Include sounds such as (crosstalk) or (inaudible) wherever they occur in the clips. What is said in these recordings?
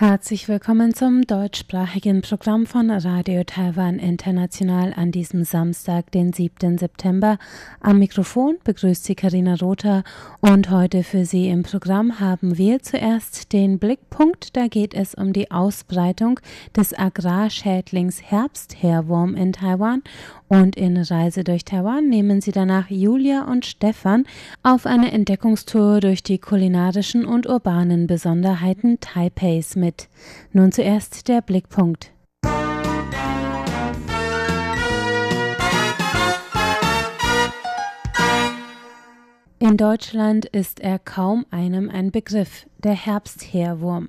Herzlich willkommen zum deutschsprachigen Programm von Radio Taiwan International an diesem Samstag, den 7. September. Am Mikrofon begrüßt Sie Karina Rother und heute für Sie im Programm haben wir zuerst den Blickpunkt. Da geht es um die Ausbreitung des Agrarschädlings Herbstherwurm in Taiwan und in Reise durch Taiwan nehmen Sie danach Julia und Stefan auf eine Entdeckungstour durch die kulinarischen und urbanen Besonderheiten Taipeis mit. Nun zuerst der Blickpunkt. In Deutschland ist er kaum einem ein Begriff, der Herbstheerwurm.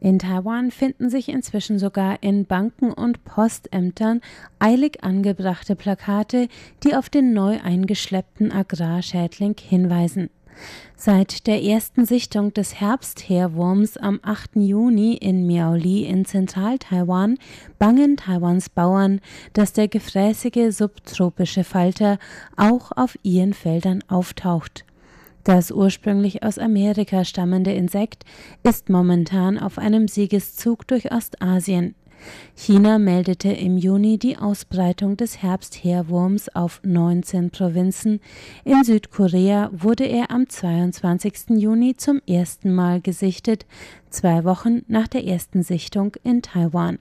In Taiwan finden sich inzwischen sogar in Banken und Postämtern eilig angebrachte Plakate, die auf den neu eingeschleppten Agrarschädling hinweisen. Seit der ersten Sichtung des Herbstheerwurms am 8. Juni in Miaoli in Zentral-Taiwan bangen Taiwans Bauern, dass der gefräßige subtropische Falter auch auf ihren Feldern auftaucht. Das ursprünglich aus Amerika stammende Insekt ist momentan auf einem Siegeszug durch Ostasien. China meldete im Juni die Ausbreitung des Herbstheerwurms auf 19 Provinzen. In Südkorea wurde er am 22. Juni zum ersten Mal gesichtet, zwei Wochen nach der ersten Sichtung in Taiwan.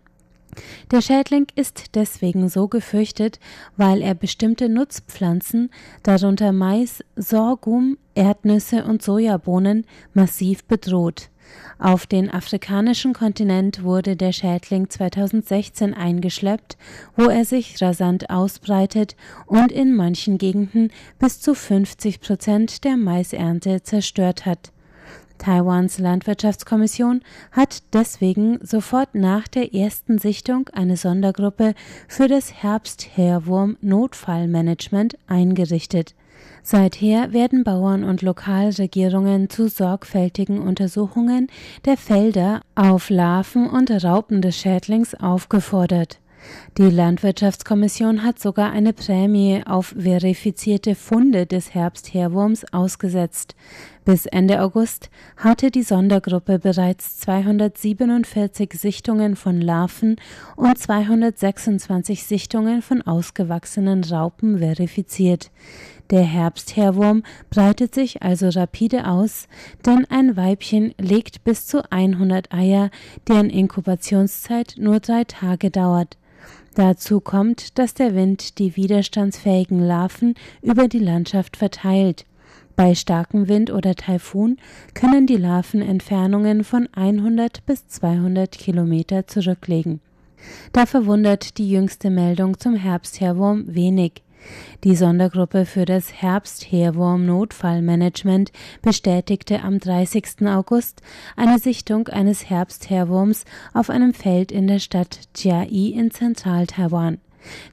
Der Schädling ist deswegen so gefürchtet, weil er bestimmte Nutzpflanzen, darunter Mais, Sorghum, Erdnüsse und Sojabohnen, massiv bedroht. Auf den afrikanischen Kontinent wurde der Schädling 2016 eingeschleppt, wo er sich rasant ausbreitet und in manchen Gegenden bis zu 50 Prozent der Maisernte zerstört hat. Taiwans Landwirtschaftskommission hat deswegen sofort nach der ersten Sichtung eine Sondergruppe für das Herbstheerwurm-Notfallmanagement eingerichtet. Seither werden Bauern und Lokalregierungen zu sorgfältigen Untersuchungen der Felder auf Larven und Raupen des Schädlings aufgefordert. Die Landwirtschaftskommission hat sogar eine Prämie auf verifizierte Funde des Herbstheerwurms ausgesetzt. Bis Ende August hatte die Sondergruppe bereits 247 Sichtungen von Larven und 226 Sichtungen von ausgewachsenen Raupen verifiziert. Der Herbstheerwurm breitet sich also rapide aus, denn ein Weibchen legt bis zu 100 Eier, deren Inkubationszeit nur drei Tage dauert. Dazu kommt, dass der Wind die widerstandsfähigen Larven über die Landschaft verteilt. Bei starkem Wind oder Taifun können die Larven Entfernungen von 100 bis 200 Kilometer zurücklegen. Da verwundert die jüngste Meldung zum Herbstheerwurm wenig. Die Sondergruppe für das Herbstheerwurm-Notfallmanagement bestätigte am 30. August eine Sichtung eines Herbstheerwurms auf einem Feld in der Stadt Jiai in Zentral-Taiwan.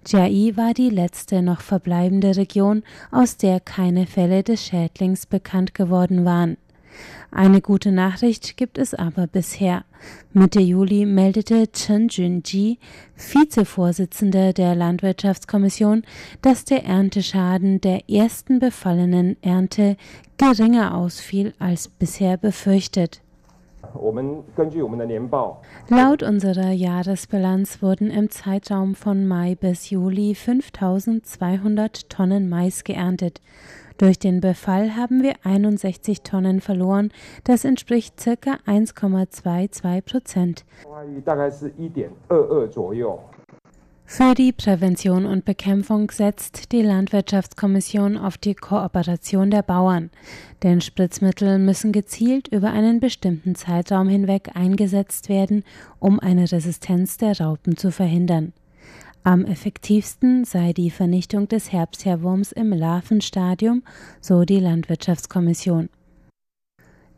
Jiai war die letzte noch verbleibende Region, aus der keine Fälle des Schädlings bekannt geworden waren. Eine gute Nachricht gibt es aber bisher. Mitte Juli meldete Chen Junji, Vizevorsitzender der Landwirtschaftskommission, dass der Ernteschaden der ersten befallenen Ernte geringer ausfiel als bisher befürchtet. Laut unserer Jahresbilanz wurden im Zeitraum von Mai bis Juli 5200 Tonnen Mais geerntet. Durch den Befall haben wir 61 Tonnen verloren. Das entspricht circa 1,22 Prozent. Für die Prävention und Bekämpfung setzt die Landwirtschaftskommission auf die Kooperation der Bauern, denn Spritzmittel müssen gezielt über einen bestimmten Zeitraum hinweg eingesetzt werden, um eine Resistenz der Raupen zu verhindern. Am effektivsten sei die Vernichtung des Herbstheerwurms im Larvenstadium, so die Landwirtschaftskommission.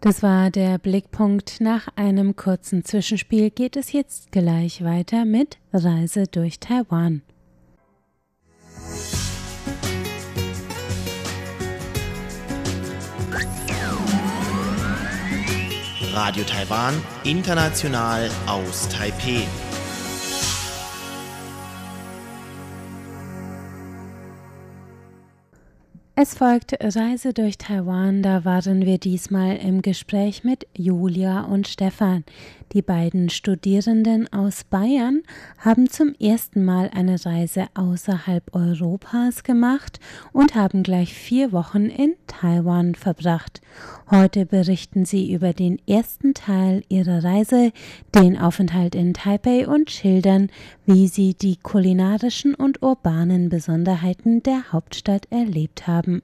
Das war der Blickpunkt. Nach einem kurzen Zwischenspiel geht es jetzt gleich weiter mit Reise durch Taiwan. Radio Taiwan, international aus Taipeh. Es folgt Reise durch Taiwan. Da waren wir diesmal im Gespräch mit Julia und Stefan. Die beiden Studierenden aus Bayern haben zum ersten Mal eine Reise außerhalb Europas gemacht und haben gleich vier Wochen in Taiwan verbracht. Heute berichten sie über den ersten Teil ihrer Reise, den Aufenthalt in Taipei und schildern, wie sie die kulinarischen und urbanen Besonderheiten der Hauptstadt erlebt haben.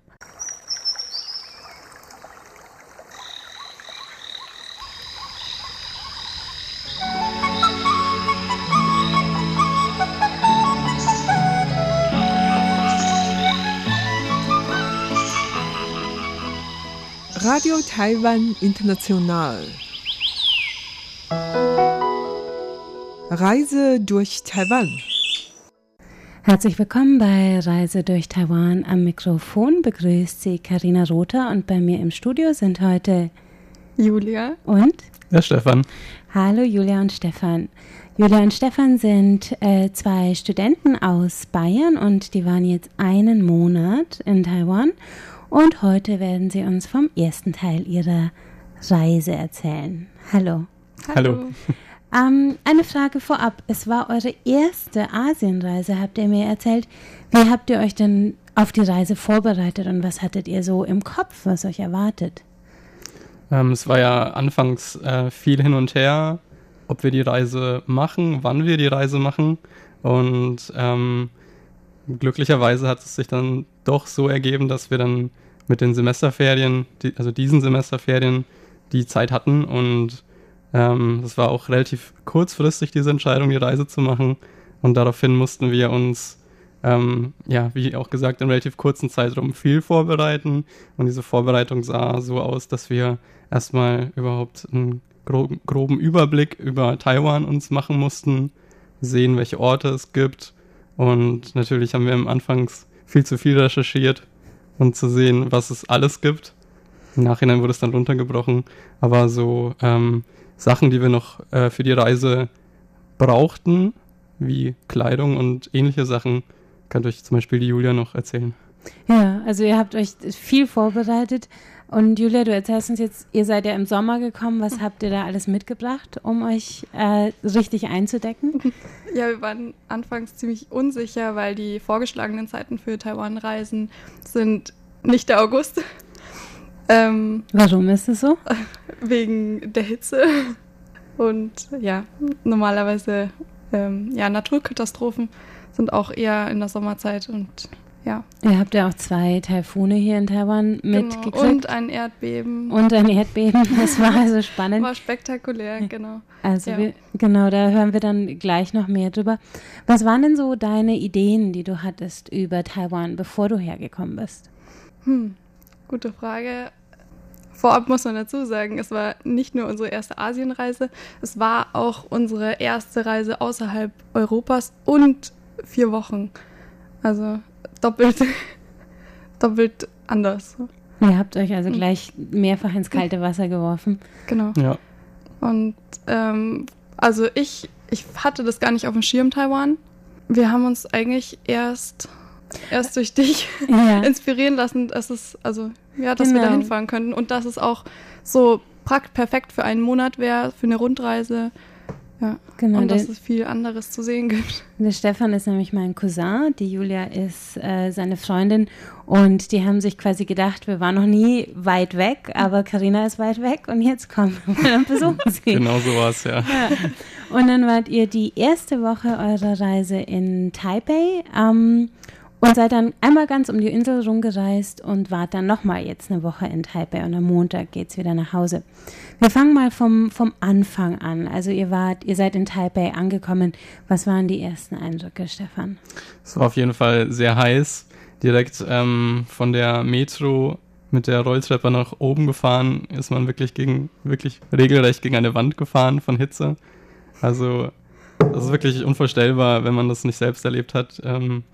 Radio Taiwan International. Reise durch Taiwan. Herzlich willkommen bei Reise durch Taiwan. Am Mikrofon begrüßt Sie Karina Rother und bei mir im Studio sind heute Julia und ja, Stefan. Hallo Julia und Stefan. Julia und Stefan sind äh, zwei Studenten aus Bayern und die waren jetzt einen Monat in Taiwan und heute werden sie uns vom ersten Teil ihrer Reise erzählen. Hallo. Hallo. Ähm, eine Frage vorab. Es war eure erste Asienreise, habt ihr mir erzählt. Wie habt ihr euch denn auf die Reise vorbereitet und was hattet ihr so im Kopf, was euch erwartet? Ähm, es war ja anfangs äh, viel hin und her, ob wir die Reise machen, wann wir die Reise machen. Und ähm, glücklicherweise hat es sich dann doch so ergeben, dass wir dann mit den Semesterferien, die, also diesen Semesterferien, die Zeit hatten. Und ähm, das war auch relativ kurzfristig, diese Entscheidung, die Reise zu machen. Und daraufhin mussten wir uns, ähm, ja, wie auch gesagt, in relativ kurzen Zeitraum viel vorbereiten. Und diese Vorbereitung sah so aus, dass wir erstmal überhaupt einen groben, groben Überblick über Taiwan uns machen mussten, sehen, welche Orte es gibt. Und natürlich haben wir am Anfangs viel zu viel recherchiert und zu sehen, was es alles gibt. Im Nachhinein wurde es dann runtergebrochen, aber so ähm, Sachen, die wir noch äh, für die Reise brauchten, wie Kleidung und ähnliche Sachen, kann euch zum Beispiel die Julia noch erzählen. Ja, also ihr habt euch viel vorbereitet. Und Julia, du erzählst uns jetzt, ihr seid ja im Sommer gekommen. Was habt ihr da alles mitgebracht, um euch äh, richtig einzudecken? Ja, wir waren anfangs ziemlich unsicher, weil die vorgeschlagenen Zeiten für Taiwan-Reisen sind nicht der August. (laughs) Ähm, Warum ist es so? (laughs) Wegen der Hitze. Und ja, normalerweise ähm, ja, Naturkatastrophen sind auch eher in der Sommerzeit und ja. Ihr habt ja auch zwei Taifune hier in Taiwan genau. mitgekriegt. Genau. Und ein Erdbeben. Und ein Erdbeben. (laughs) Das war also spannend. War spektakulär, genau. Also ja. wir, genau, da hören wir dann gleich noch mehr drüber. Was waren denn so deine Ideen, die du hattest über Taiwan, bevor du hergekommen bist? Hm, gute Frage. Vorab muss man dazu sagen, es war nicht nur unsere erste Asienreise, es war auch unsere erste Reise außerhalb Europas und vier Wochen. Also doppelt, (laughs) doppelt anders. Ihr habt euch also gleich mehrfach ins kalte Wasser geworfen. Genau. Ja. Und ähm, also ich, ich hatte das gar nicht auf dem Schirm Taiwan. Wir haben uns eigentlich erst erst durch dich (laughs) ja. (laughs) inspirieren lassen, dass es also ja, dass genau. wir da hinfahren könnten und dass es auch so perfekt für einen Monat wäre, für eine Rundreise. Ja, genau. Und dass es viel anderes zu sehen gibt. Der Stefan ist nämlich mein Cousin, die Julia ist äh, seine Freundin und die haben sich quasi gedacht, wir waren noch nie weit weg, aber Karina ist weit weg und jetzt kommen wir und besuchen sie. genau so war es, ja. ja. Und dann wart ihr die erste Woche eurer Reise in Taipei. Ähm, und seid dann einmal ganz um die Insel rumgereist und wart dann nochmal jetzt eine Woche in Taipei und am Montag geht es wieder nach Hause. Wir fangen mal vom, vom Anfang an. Also ihr wart, ihr seid in Taipei angekommen. Was waren die ersten Eindrücke, Stefan? Es war auf jeden Fall sehr heiß. Direkt ähm, von der Metro mit der Rolltreppe nach oben gefahren, ist man wirklich gegen, wirklich regelrecht gegen eine Wand gefahren von Hitze. Also das ist wirklich unvorstellbar, wenn man das nicht selbst erlebt hat. Ähm,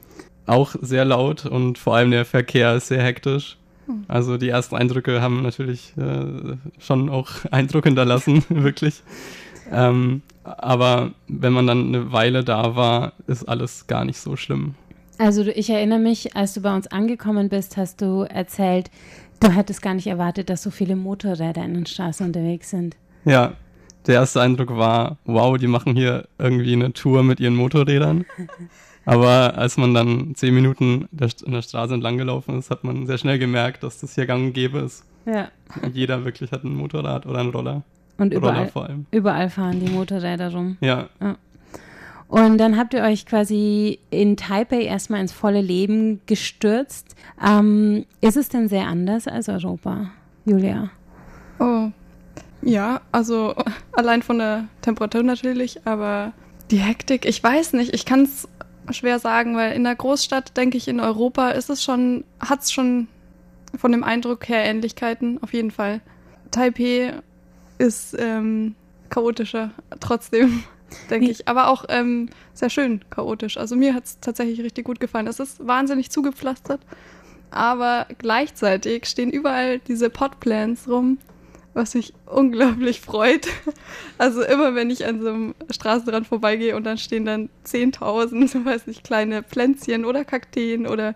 auch sehr laut und vor allem der Verkehr ist sehr hektisch. Hm. Also die ersten Eindrücke haben natürlich äh, schon auch (laughs) Eindruck hinterlassen, (laughs) wirklich. Ähm, aber wenn man dann eine Weile da war, ist alles gar nicht so schlimm. Also ich erinnere mich, als du bei uns angekommen bist, hast du erzählt, du hättest gar nicht erwartet, dass so viele Motorräder in den Straßen unterwegs sind. Ja, der erste Eindruck war, wow, die machen hier irgendwie eine Tour mit ihren Motorrädern. (laughs) Aber als man dann zehn Minuten der, in der Straße entlang gelaufen ist, hat man sehr schnell gemerkt, dass das hier gang und gäbe ist. Ja. Jeder wirklich hat ein Motorrad oder einen Roller. Und überall, vor allem. überall fahren die Motorräder rum. Ja. ja. Und dann habt ihr euch quasi in Taipei erstmal ins volle Leben gestürzt. Ähm, ist es denn sehr anders als Europa, Julia? Oh, ja, also (laughs) allein von der Temperatur natürlich, aber die Hektik, ich weiß nicht, ich kann es schwer sagen, weil in der Großstadt, denke ich, in Europa ist es schon, hat es schon von dem Eindruck her Ähnlichkeiten, auf jeden Fall. Taipei ist ähm, chaotischer, trotzdem, (laughs) denke ich. Aber auch ähm, sehr schön chaotisch. Also mir hat es tatsächlich richtig gut gefallen. Es ist wahnsinnig zugepflastert, aber gleichzeitig stehen überall diese Potplants rum was mich unglaublich freut. Also immer, wenn ich an so einem Straßenrand vorbeigehe und dann stehen dann 10.000, so weiß nicht, kleine Pflänzchen oder Kakteen oder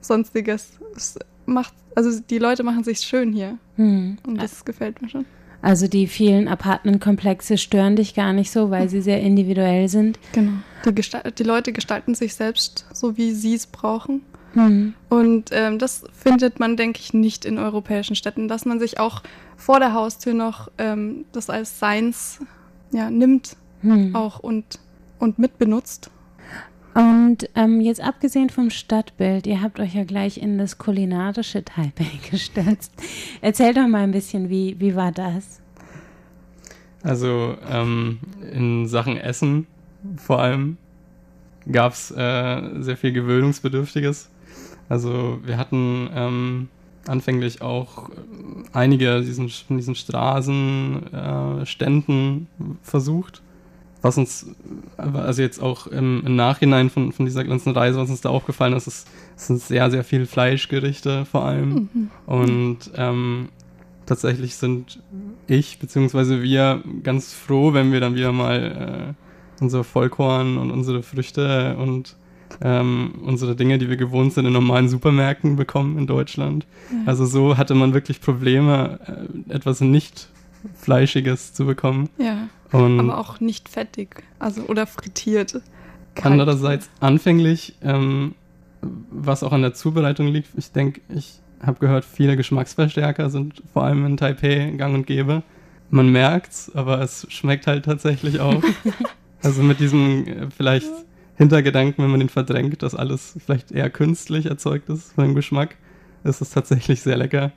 sonstiges. Das macht, also die Leute machen sich schön hier. Hm. Und das gefällt mir schon. Also die vielen Apartmentkomplexe stören dich gar nicht so, weil sie sehr individuell sind. Genau. Die, die Leute gestalten sich selbst so, wie sie es brauchen. Mhm. Und ähm, das findet man, denke ich, nicht in europäischen Städten, dass man sich auch vor der Haustür noch ähm, das als Seins ja, nimmt mhm. auch und, und mitbenutzt. Und ähm, jetzt abgesehen vom Stadtbild, ihr habt euch ja gleich in das kulinarische Taipei (laughs) gestürzt. Erzähl doch mal ein bisschen, wie, wie war das? Also ähm, in Sachen Essen vor allem gab es äh, sehr viel Gewöhnungsbedürftiges. Also wir hatten ähm, anfänglich auch einige diesen, von diesen Straßenständen äh, versucht. Was uns, also jetzt auch im, im, Nachhinein von, von dieser ganzen Reise, was uns da aufgefallen ist, ist, es sind sehr, sehr viele Fleischgerichte vor allem. Mhm. Und ähm, tatsächlich sind ich bzw. wir ganz froh, wenn wir dann wieder mal äh, unser Vollkorn und unsere Früchte und ähm, unsere Dinge, die wir gewohnt sind, in normalen Supermärkten bekommen in Deutschland. Ja. Also so hatte man wirklich Probleme, äh, etwas nicht Fleischiges zu bekommen. Ja. Und aber auch nicht fettig, also oder frittiert. Kalt. Andererseits anfänglich, ähm, was auch an der Zubereitung liegt, ich denke, ich habe gehört, viele Geschmacksverstärker sind vor allem in Taipei gang und gäbe. Man merkt's, aber es schmeckt halt tatsächlich auch. (laughs) also mit diesem äh, vielleicht Hintergedanken, wenn man den verdrängt, dass alles vielleicht eher künstlich erzeugt ist von dem Geschmack, ist es tatsächlich sehr lecker.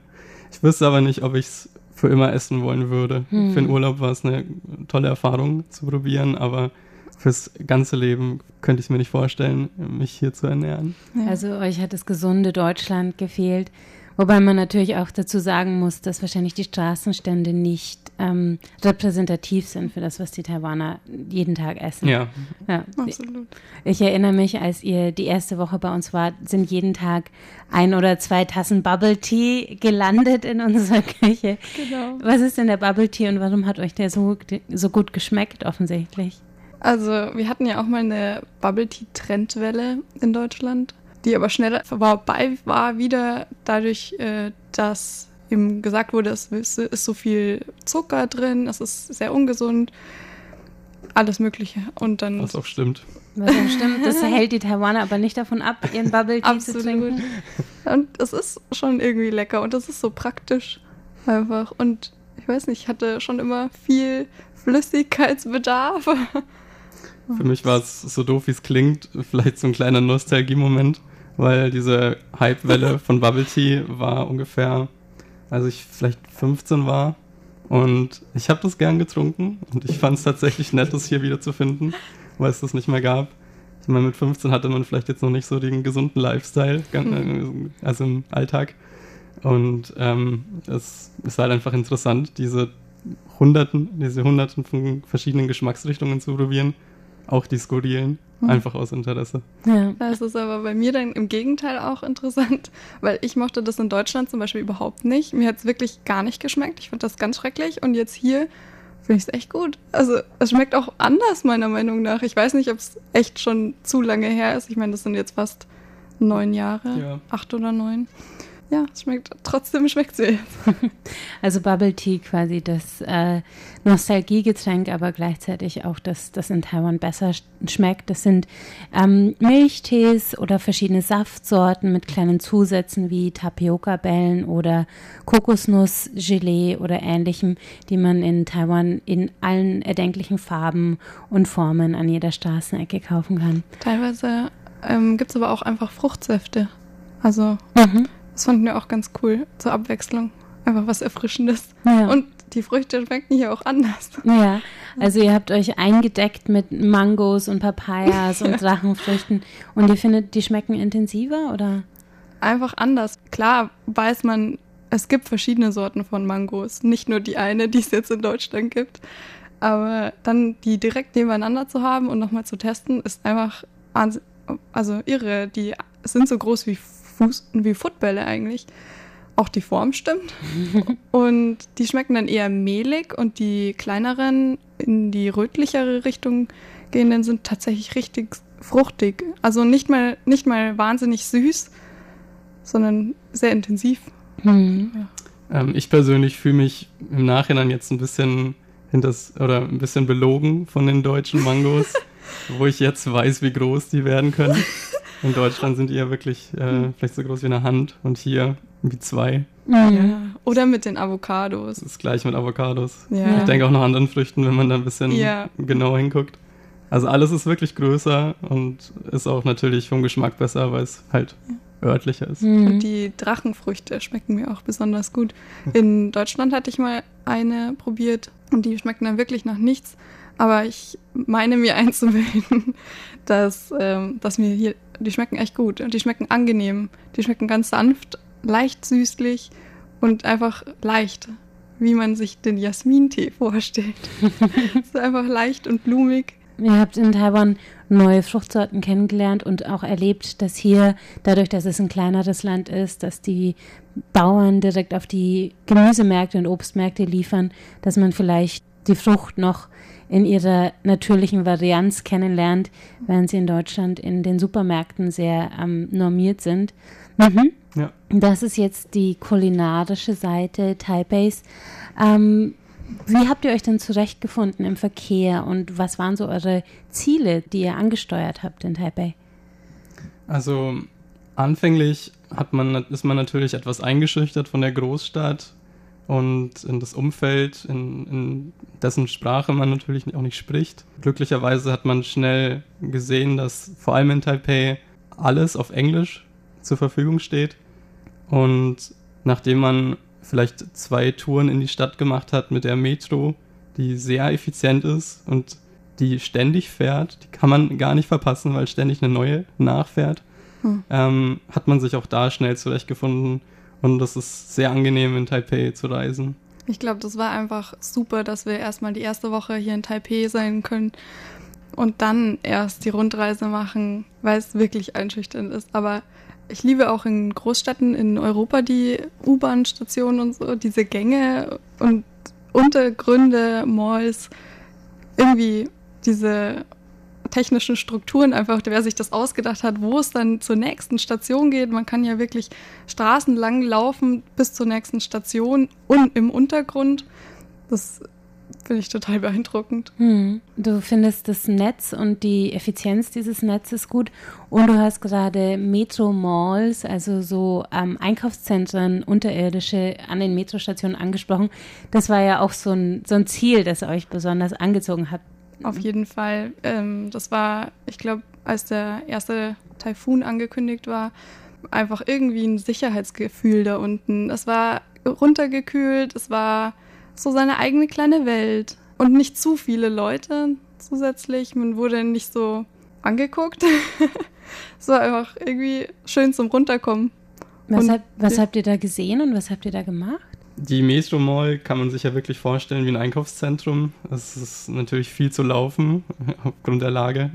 Ich wüsste aber nicht, ob ich es für immer essen wollen würde. Hm. Für den Urlaub war es eine tolle Erfahrung zu probieren, aber fürs ganze Leben könnte ich mir nicht vorstellen, mich hier zu ernähren. Also euch hat das gesunde Deutschland gefehlt. Wobei man natürlich auch dazu sagen muss, dass wahrscheinlich die Straßenstände nicht ähm, repräsentativ sind für das, was die Taiwaner jeden Tag essen. Ja. ja. Absolut. Ich erinnere mich, als ihr die erste Woche bei uns wart, sind jeden Tag ein oder zwei Tassen Bubble Tea gelandet in unserer Küche. Genau. Was ist denn der Bubble Tea und warum hat euch der so, so gut geschmeckt, offensichtlich? Also, wir hatten ja auch mal eine Bubble Tea Trendwelle in Deutschland die aber schneller vorbei war wieder dadurch, äh, dass ihm gesagt wurde, es ist so viel Zucker drin, es ist sehr ungesund, alles Mögliche. Und dann. Was auch stimmt. Was auch stimmt, das hält die Taiwaner aber nicht davon ab, ihren Bubble Tea zu trinken. Und es ist schon irgendwie lecker und es ist so praktisch einfach. Und ich weiß nicht, ich hatte schon immer viel Flüssigkeitsbedarf. Für mich war es so doof, wie es klingt, vielleicht so ein kleiner Nostalgie-Moment weil diese Hype-Welle (laughs) von Bubble Tea war ungefähr, als ich vielleicht 15 war. Und ich habe das gern getrunken und ich fand es tatsächlich nett, das hier wieder zu finden, weil es das nicht mehr gab. Ich meine, mit 15 hatte man vielleicht jetzt noch nicht so den gesunden Lifestyle, hm. also im Alltag. Und ähm, es ist halt einfach interessant, diese Hunderten, diese Hunderten von verschiedenen Geschmacksrichtungen zu probieren, auch die skurrilen. Hm. Einfach aus Interesse. Ja. Das ist aber bei mir dann im Gegenteil auch interessant, weil ich mochte das in Deutschland zum Beispiel überhaupt nicht. Mir hat es wirklich gar nicht geschmeckt. Ich fand das ganz schrecklich. Und jetzt hier finde ich es echt gut. Also es schmeckt auch anders, meiner Meinung nach. Ich weiß nicht, ob es echt schon zu lange her ist. Ich meine, das sind jetzt fast neun Jahre, ja. acht oder neun ja, schmeckt trotzdem schmeckt sie. (laughs) Also Bubble Tea quasi das äh, Nostalgiegetränk, aber gleichzeitig auch das, das in Taiwan besser schmeckt. Das sind ähm, Milchtees oder verschiedene Saftsorten mit kleinen Zusätzen wie Tapioca-Bällen oder Kokosnuss-Gelee oder ähnlichem, die man in Taiwan in allen erdenklichen Farben und Formen an jeder Straßenecke kaufen kann. Teilweise ähm, gibt es aber auch einfach Fruchtsäfte. Also mhm. Das fanden wir auch ganz cool zur Abwechslung. Einfach was Erfrischendes. Ja. Und die Früchte schmecken hier auch anders. Ja, also ihr habt euch eingedeckt mit Mangos und Papayas und (laughs) Drachenfrüchten und ihr findet, die schmecken intensiver oder? Einfach anders. Klar weiß man, es gibt verschiedene Sorten von Mangos, nicht nur die eine, die es jetzt in Deutschland gibt. Aber dann die direkt nebeneinander zu haben und nochmal zu testen, ist einfach also irre. Die sind so groß wie Fuß wie Footbälle eigentlich. Auch die Form stimmt. (laughs) und die schmecken dann eher mehlig und die kleineren, in die rötlichere Richtung gehenden, sind tatsächlich richtig fruchtig. Also nicht mal, nicht mal wahnsinnig süß, sondern sehr intensiv. Mhm. Ja. Ähm, ich persönlich fühle mich im Nachhinein jetzt ein bisschen hinters, oder ein bisschen belogen von den deutschen Mangos, (laughs) wo ich jetzt weiß, wie groß die werden können. In Deutschland sind die ja wirklich äh, vielleicht so groß wie eine Hand und hier wie zwei. Ja. Oder mit den Avocados. Das ist gleich mit Avocados. Ja. Ich denke auch noch anderen Früchten, wenn man da ein bisschen ja. genauer hinguckt. Also alles ist wirklich größer und ist auch natürlich vom Geschmack besser, weil es halt örtlicher ist. Mhm. Und die Drachenfrüchte schmecken mir auch besonders gut. In Deutschland hatte ich mal eine probiert und die schmecken dann wirklich nach nichts. Aber ich meine mir einzubilden, (laughs) dass, ähm, dass mir hier, die schmecken echt gut und die schmecken angenehm. Die schmecken ganz sanft, leicht süßlich und einfach leicht, wie man sich den Jasmintee vorstellt. (laughs) Es ist einfach leicht und blumig. Ihr habt in Taiwan neue Fruchtsorten kennengelernt und auch erlebt, dass hier, dadurch, dass es ein kleineres Land ist, dass die Bauern direkt auf die Gemüsemärkte und Obstmärkte liefern, dass man vielleicht die Frucht noch in ihrer natürlichen Varianz kennenlernt, während sie in Deutschland in den Supermärkten sehr ähm, normiert sind. Mhm. Ja. Das ist jetzt die kulinarische Seite Taipeis. Ähm, wie habt ihr euch denn zurechtgefunden im Verkehr und was waren so eure Ziele, die ihr angesteuert habt in Taipei? Also anfänglich hat man, ist man natürlich etwas eingeschüchtert von der Großstadt und in das Umfeld, in, in, dessen Sprache man natürlich auch nicht spricht. Glücklicherweise hat man schnell gesehen, dass vor allem in Taipei alles auf Englisch zur Verfügung steht. Und nachdem man vielleicht zwei Touren in die Stadt gemacht hat mit der Metro, die sehr effizient ist und die ständig fährt, die kann man gar nicht verpassen, weil ständig eine neue nachfährt, hm. ähm, hat man sich auch da schnell zurechtgefunden und das ist sehr angenehm, in Taipei zu reisen. Ich glaube, das war einfach super, dass wir erstmal die erste Woche hier in Taipei sein können und dann erst die Rundreise machen, weil es wirklich einschüchternd ist. Aber ich liebe auch in Großstädten in Europa die U-Bahn-Stationen und so, diese Gänge und Untergründe, Malls, irgendwie diese technischen Strukturen einfach, wer sich das ausgedacht hat, wo es dann zur nächsten Station geht. Man kann ja wirklich straßenlang laufen bis zur nächsten Station und im Untergrund. Das finde ich total beeindruckend. Hm. Du findest das Netz und die Effizienz dieses Netzes gut und du hast gerade Metro-Malls, also so ähm, Einkaufszentren, unterirdische an den Metrostationen angesprochen. Das war ja auch so ein, so ein Ziel, das euch besonders angezogen hat auf jeden Fall. Ähm, das war, ich glaube, als der erste Taifun angekündigt war, einfach irgendwie ein Sicherheitsgefühl da unten. Es war runtergekühlt, es war so seine eigene kleine Welt und nicht zu viele Leute zusätzlich. Man wurde nicht so angeguckt. (laughs) es war einfach irgendwie schön zum Runterkommen. Was, hab, was habt ihr da gesehen und was habt ihr da gemacht? Die Metro Mall kann man sich ja wirklich vorstellen wie ein Einkaufszentrum. Es ist natürlich viel zu laufen (laughs) aufgrund der Lage.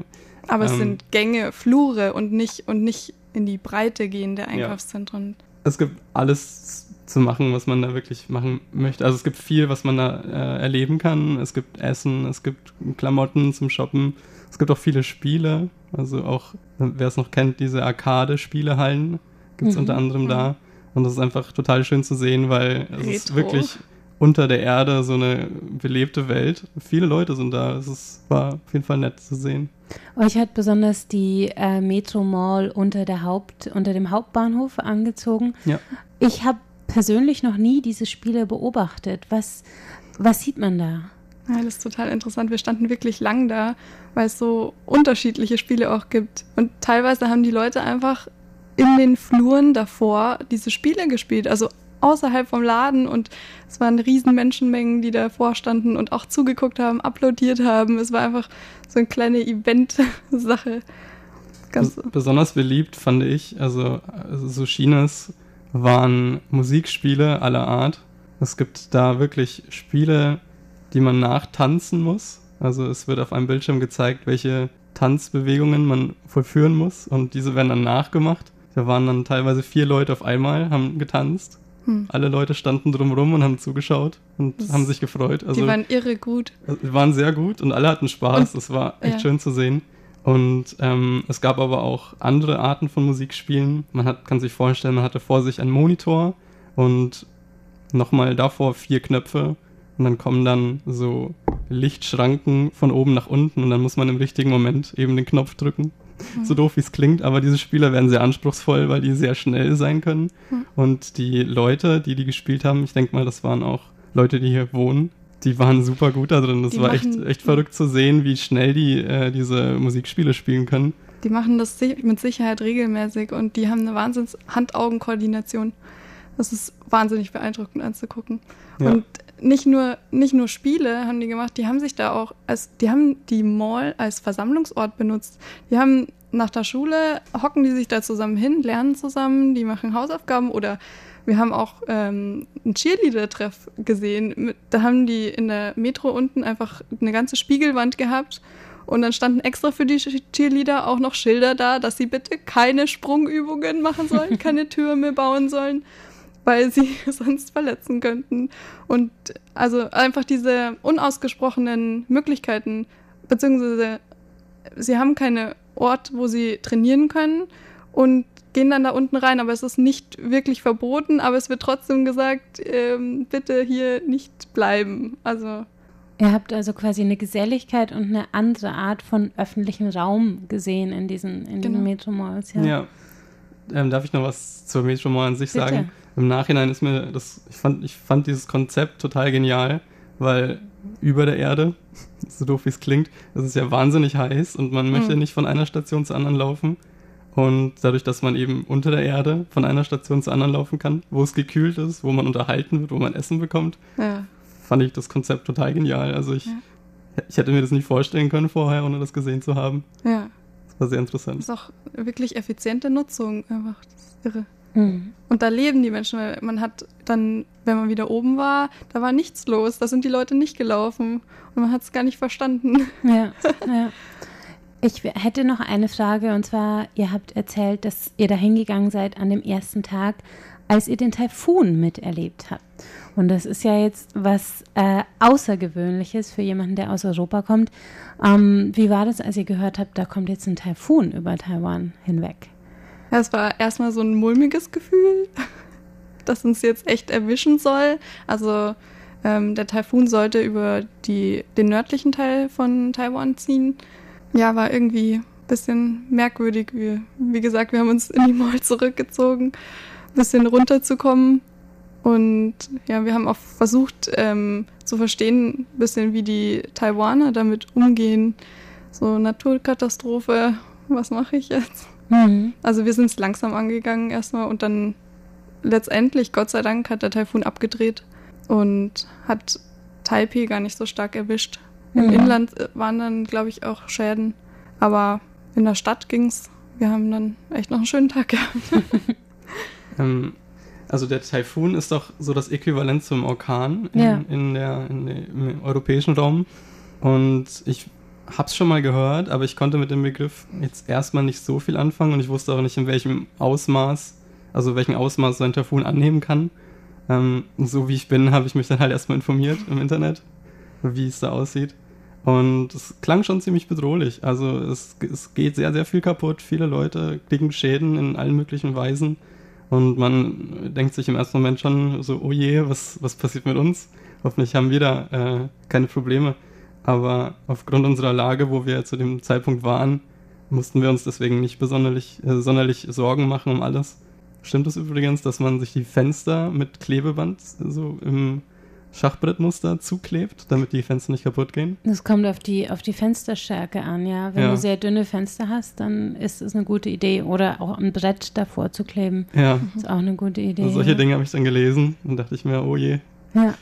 Aber ähm, es sind Gänge, Flure und nicht, und nicht in die Breite gehende Einkaufszentren. Ja. Es gibt alles zu machen, was man da wirklich machen möchte. Also es gibt viel, was man da äh, erleben kann. Es gibt Essen, es gibt Klamotten zum Shoppen, Es gibt auch viele Spiele, also auch, wer es noch kennt, diese Arcade-Spielehallen gibt es mhm. unter anderem da. Und das ist einfach total schön zu sehen, weil es ist wirklich unter der Erde so eine belebte Welt. Viele Leute sind da. Es ist, war auf jeden Fall nett zu sehen. Euch hat besonders die äh, Metro Mall unter, der Haupt, unter dem Hauptbahnhof angezogen. Ja. Ich habe persönlich noch nie diese Spiele beobachtet. Was, was sieht man da? Ja, das ist total interessant. Wir standen wirklich lang da, weil es so unterschiedliche Spiele auch gibt. Und teilweise haben die Leute einfach in den Fluren davor diese Spiele gespielt. Also außerhalb vom Laden und es waren riesen Menschenmengen, die davor standen und auch zugeguckt haben, applaudiert haben. Es war einfach so eine kleine Event-Sache. Besonders beliebt fand ich, also, also so Chinas waren Musikspiele aller Art. Es gibt da wirklich Spiele, die man nachtanzen muss. Also es wird auf einem Bildschirm gezeigt, welche Tanzbewegungen man vollführen muss und diese werden dann nachgemacht. Da waren dann teilweise vier Leute auf einmal, haben getanzt. Hm. Alle Leute standen drumrum und haben zugeschaut und das haben sich gefreut. Also, die waren irre gut. Die waren sehr gut und alle hatten Spaß. Und, das war echt ja. schön zu sehen. Und ähm, es gab aber auch andere Arten von Musikspielen. Man hat, kann sich vorstellen, man hatte vor sich einen Monitor und nochmal davor vier Knöpfe und dann kommen dann so Lichtschranken von oben nach unten und dann muss man im richtigen Moment eben den Knopf drücken. Mhm. (laughs) So doof wie es klingt, aber diese Spieler werden sehr anspruchsvoll, weil die sehr schnell sein können. Mhm. Und die Leute, die die gespielt haben, ich denke mal, das waren auch Leute, die hier wohnen, die waren super gut da drin. Das die war echt, echt verrückt zu sehen, wie schnell die äh, diese Musikspiele spielen können. Die machen das mit Sicherheit regelmäßig und die haben eine wahnsinns Hand-Augen-Koordination. Das ist wahnsinnig beeindruckend anzugucken. Ja. Und nicht nur, nicht nur Spiele haben die gemacht, die haben sich da auch als, die haben die Mall als Versammlungsort benutzt. Die haben nach der Schule, hocken die sich da zusammen hin, lernen zusammen, die machen Hausaufgaben oder wir haben auch ähm, einen Cheerleader-Treff gesehen. Da haben die in der Metro unten einfach eine ganze Spiegelwand gehabt und dann standen extra für die Cheerleader auch noch Schilder da, dass sie bitte keine Sprungübungen machen sollen, (laughs) keine Türme bauen sollen weil sie (laughs) sonst verletzen könnten. Und also einfach diese unausgesprochenen Möglichkeiten, beziehungsweise sie haben keinen Ort, wo sie trainieren können und gehen dann da unten rein, aber es ist nicht wirklich verboten, aber es wird trotzdem gesagt, ähm, bitte hier nicht bleiben. Also Ihr habt also quasi eine Geselligkeit und eine andere Art von öffentlichen Raum gesehen in diesen, in genau. diesen Metro-Malls. Ja. ja. Ähm, darf ich noch was zur Metro Mall an sich Bitte. sagen? Im Nachhinein ist mir das, ich fand, ich fand dieses Konzept total genial, weil über der Erde, (laughs) so doof wie es klingt, es ist ja wahnsinnig heiß und man mhm. möchte nicht von einer Station zur anderen laufen. Und dadurch, dass man eben unter der Erde von einer Station zur anderen laufen kann, wo es gekühlt ist, wo man unterhalten wird, wo man Essen bekommt, ja. fand ich das Konzept total genial. Also ich, ja. ich hätte mir das nicht vorstellen können vorher, ohne das gesehen zu haben. Ja. Das war sehr interessant. Das ist auch wirklich effiziente Nutzung einfach. Das ist irre. Mhm. Und da leben die Menschen, weil man hat dann, wenn man wieder oben war, da war nichts los, da sind die Leute nicht gelaufen und man hat es gar nicht verstanden. Ja, ja. Ich hätte noch eine Frage und zwar, ihr habt erzählt, dass ihr da hingegangen seid an dem ersten Tag, als ihr den Taifun miterlebt habt. Und das ist ja jetzt was äh, Außergewöhnliches für jemanden, der aus Europa kommt. Ähm, wie war das, als ihr gehört habt, da kommt jetzt ein Taifun über Taiwan hinweg? Es war erstmal so ein mulmiges Gefühl, das uns jetzt echt erwischen soll. Also ähm, der Taifun sollte über die, den nördlichen Teil von Taiwan ziehen. Ja, war irgendwie ein bisschen merkwürdig. Wie, wie gesagt, wir haben uns in die Mall zurückgezogen, ein bisschen runterzukommen. Und ja, wir haben auch versucht ähm, zu verstehen, ein bisschen wie die Taiwaner damit umgehen. So Naturkatastrophe, was mache ich jetzt? Mhm. Also wir sind es langsam angegangen erstmal und dann letztendlich, Gott sei Dank, hat der Taifun abgedreht und hat Taipei gar nicht so stark erwischt. Im mhm. Inland äh, waren dann, glaube ich, auch Schäden. Aber in der Stadt ging es. Wir haben dann echt noch einen schönen Tag gehabt. (laughs) ähm, also der Taifun ist doch so das Äquivalent zum Orkan in, ja. in der, in der, im europäischen Raum. Und ich hab's schon mal gehört, aber ich konnte mit dem Begriff jetzt erstmal nicht so viel anfangen und ich wusste auch nicht, in welchem Ausmaß, also welchen Ausmaß so ein Taifun annehmen kann. Ähm, so wie ich bin, (laughs) habe ich mich dann halt erstmal informiert im Internet, wie es da aussieht. Und es klang schon ziemlich bedrohlich. Also es, es geht sehr, sehr viel kaputt. Viele Leute kriegen Schäden in allen möglichen Weisen. Und man denkt sich im ersten Moment schon so, oh je, was, was passiert mit uns? Hoffentlich haben wir da äh, keine Probleme. Aber aufgrund unserer Lage, wo wir zu dem Zeitpunkt waren, mussten wir uns deswegen nicht besonders äh, sonderlich Sorgen machen um alles. Stimmt es übrigens, dass man sich die Fenster mit Klebeband so im Schachbrettmuster zuklebt, damit die Fenster nicht kaputt gehen? Das kommt auf die, auf die Fensterstärke an, ja. Wenn ja. du sehr dünne Fenster hast, dann ist es eine gute Idee. Oder auch ein Brett davor zu kleben. Ja. Ist auch eine gute Idee. Also solche ja. Dinge habe ich dann gelesen und dachte ich mir, oh je. Ja.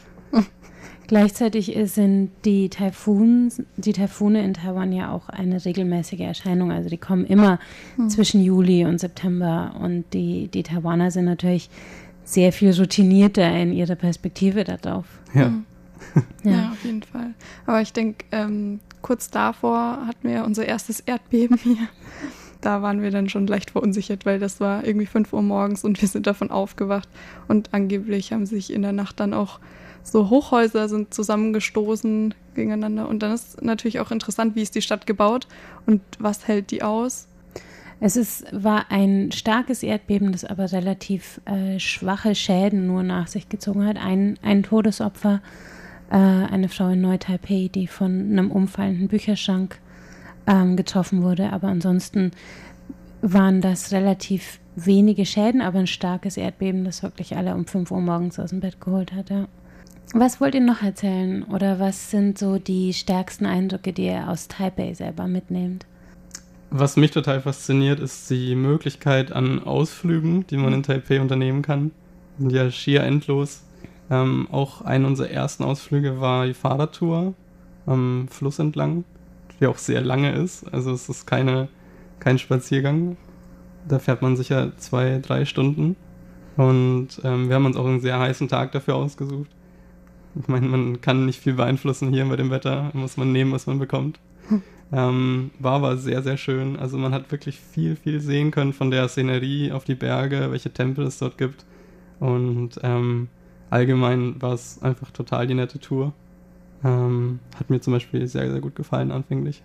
Gleichzeitig sind die, Taifuns, die Taifune in Taiwan ja auch eine regelmäßige Erscheinung. Also die kommen immer hm. zwischen Juli und September. Und die, die Taiwaner sind natürlich sehr viel routinierter in ihrer Perspektive darauf. Ja. Mhm. ja. ja. auf jeden Fall. Aber ich denke, ähm, kurz davor hatten wir unser erstes Erdbeben hier. Da waren wir dann schon leicht verunsichert, weil das war irgendwie 5 Uhr morgens und wir sind davon aufgewacht. Und angeblich haben sich in der Nacht dann auch so Hochhäuser sind zusammengestoßen gegeneinander. Und dann ist natürlich auch interessant, wie ist die Stadt gebaut und was hält die aus. Es ist, war ein starkes Erdbeben, das aber relativ äh, schwache Schäden nur nach sich gezogen hat. Ein, ein Todesopfer, äh, eine Frau in Neu-Taipei, die von einem umfallenden Bücherschrank ähm, getroffen wurde. Aber ansonsten waren das relativ wenige Schäden, aber ein starkes Erdbeben, das wirklich alle um 5 Uhr morgens aus dem Bett geholt hat. Ja. Was wollt ihr noch erzählen oder was sind so die stärksten Eindrücke, die ihr aus Taipei selber mitnehmt? Was mich total fasziniert, ist die Möglichkeit an Ausflügen, die man in Taipei unternehmen kann. Sind ja schier endlos. Ähm, auch einer unserer ersten Ausflüge war die Fahrradtour am Fluss entlang, die auch sehr lange ist. Also es ist keine, kein Spaziergang. Da fährt man sicher zwei, drei Stunden. Und ähm, wir haben uns auch einen sehr heißen Tag dafür ausgesucht. Ich meine, man kann nicht viel beeinflussen hier bei dem Wetter, muss man nehmen, was man bekommt. Ähm, war aber sehr, sehr schön. Also man hat wirklich viel, viel sehen können von der Szenerie auf die Berge, welche Tempel es dort gibt. Und ähm, allgemein war es einfach total die nette Tour. Ähm, hat mir zum Beispiel sehr, sehr gut gefallen anfänglich.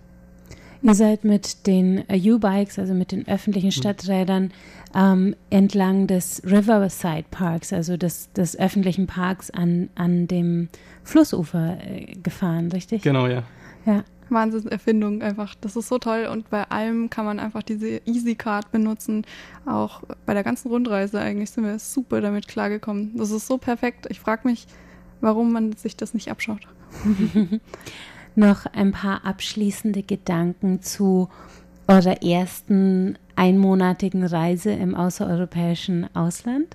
Ihr seid mit den U-Bikes, also mit den öffentlichen mhm. Stadträdern, ähm, entlang des Riverside Parks, also des, des öffentlichen Parks an, an dem Flussufer äh, gefahren, richtig? Genau, ja. Ja. Wahnsinnserfindung einfach. Das ist so toll und bei allem kann man einfach diese Easy Card benutzen. Auch bei der ganzen Rundreise eigentlich sind wir super damit klargekommen. Das ist so perfekt. Ich frage mich, warum man sich das nicht abschaut. (laughs) Noch ein paar abschließende Gedanken zu eurer ersten einmonatigen Reise im außereuropäischen Ausland?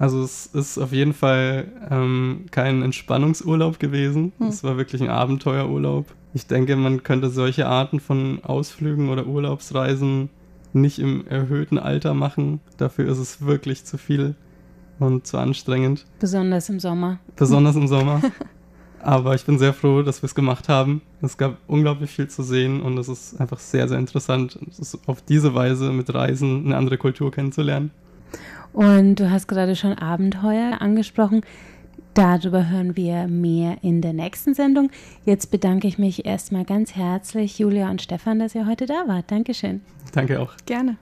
Also es ist auf jeden Fall ähm, kein Entspannungsurlaub gewesen. Hm. Es war wirklich ein Abenteuerurlaub. Ich denke, man könnte solche Arten von Ausflügen oder Urlaubsreisen nicht im erhöhten Alter machen. Dafür ist es wirklich zu viel und zu anstrengend. Besonders im Sommer. Besonders im Sommer. (laughs) Aber ich bin sehr froh, dass wir es gemacht haben. Es gab unglaublich viel zu sehen und es ist einfach sehr, sehr interessant, auf diese Weise mit Reisen eine andere Kultur kennenzulernen. Und du hast gerade schon Abenteuer angesprochen. Darüber hören wir mehr in der nächsten Sendung. Jetzt bedanke ich mich erstmal ganz herzlich, Julia und Stefan, dass ihr heute da wart. Dankeschön. Danke auch. Gerne.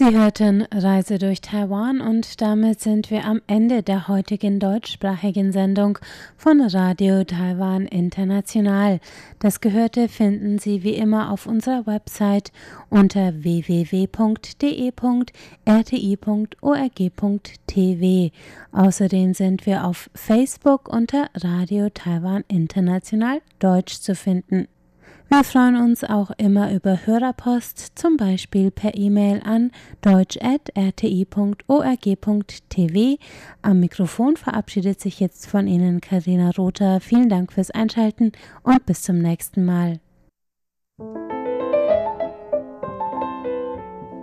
Sie hörten Reise durch Taiwan und damit sind wir am Ende der heutigen deutschsprachigen Sendung von Radio Taiwan International. Das Gehörte finden Sie wie immer auf unserer Website unter www.de.rti.org.tv. Außerdem sind wir auf Facebook unter Radio Taiwan International Deutsch zu finden. Wir freuen uns auch immer über Hörerpost, zum Beispiel per E-Mail an deutsch.rti.org.tv. Am Mikrofon verabschiedet sich jetzt von Ihnen Karina Rother. Vielen Dank fürs Einschalten und bis zum nächsten Mal.